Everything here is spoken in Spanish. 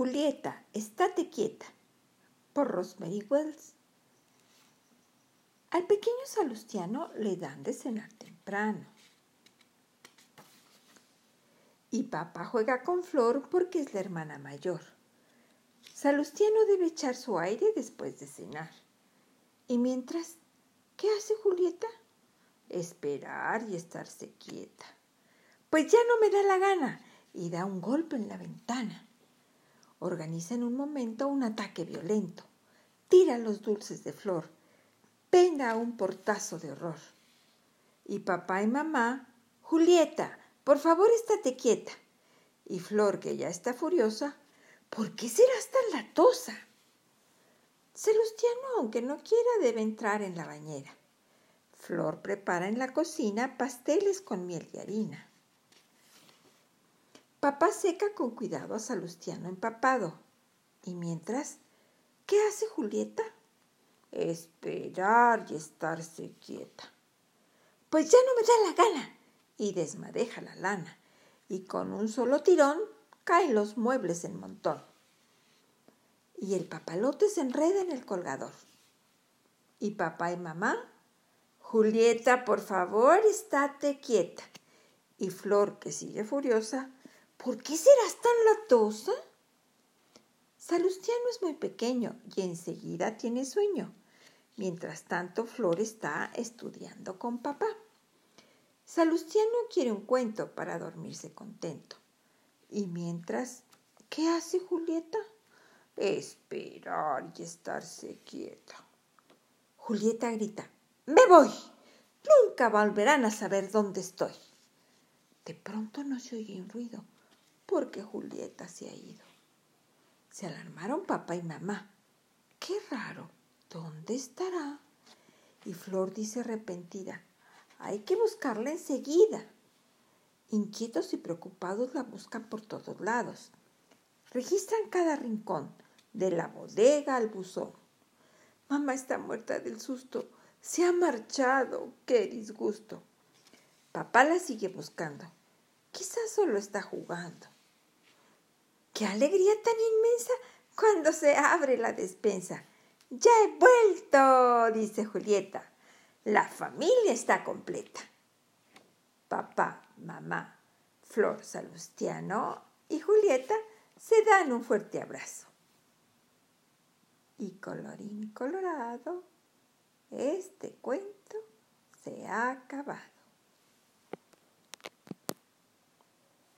Julieta, estate quieta, por Rosemary Wells. Al pequeño Salustiano le dan de cenar temprano. Y papá juega con Flor porque es la hermana mayor. Salustiano debe echar su aire después de cenar. Y mientras, ¿qué hace Julieta? Esperar y estarse quieta. Pues ya no me da la gana y da un golpe en la ventana. Organiza en un momento un ataque violento. Tira los dulces de flor. Pega un portazo de horror. Y papá y mamá, Julieta, por favor estate quieta. Y Flor, que ya está furiosa, ¿por qué serás tan latosa? Celustiano, aunque no quiera, debe entrar en la bañera. Flor prepara en la cocina pasteles con miel y harina. Papá seca con cuidado a Salustiano empapado. Y mientras, ¿qué hace Julieta? Esperar y estarse quieta. Pues ya no me da la gana. Y desmadeja la lana. Y con un solo tirón caen los muebles en montón. Y el papalote se enreda en el colgador. Y papá y mamá, Julieta, por favor, estate quieta. Y Flor, que sigue furiosa, ¿Por qué serás tan latosa? Salustiano es muy pequeño y enseguida tiene sueño. Mientras tanto, Flor está estudiando con papá. Salustiano quiere un cuento para dormirse contento. Y mientras, ¿qué hace Julieta? Esperar y estarse quieta. Julieta grita, ¡Me voy! Nunca volverán a saber dónde estoy. De pronto no se oye un ruido porque Julieta se ha ido. Se alarmaron papá y mamá. Qué raro, ¿dónde estará? Y Flor dice arrepentida, hay que buscarla enseguida. Inquietos y preocupados la buscan por todos lados. Registran cada rincón, de la bodega al buzón. Mamá está muerta del susto. Se ha marchado. Qué disgusto. Papá la sigue buscando. Quizás solo está jugando. ¡Qué alegría tan inmensa cuando se abre la despensa! ¡Ya he vuelto! dice Julieta. La familia está completa. Papá, mamá, Flor Salustiano y Julieta se dan un fuerte abrazo. Y colorín colorado, este cuento se ha acabado.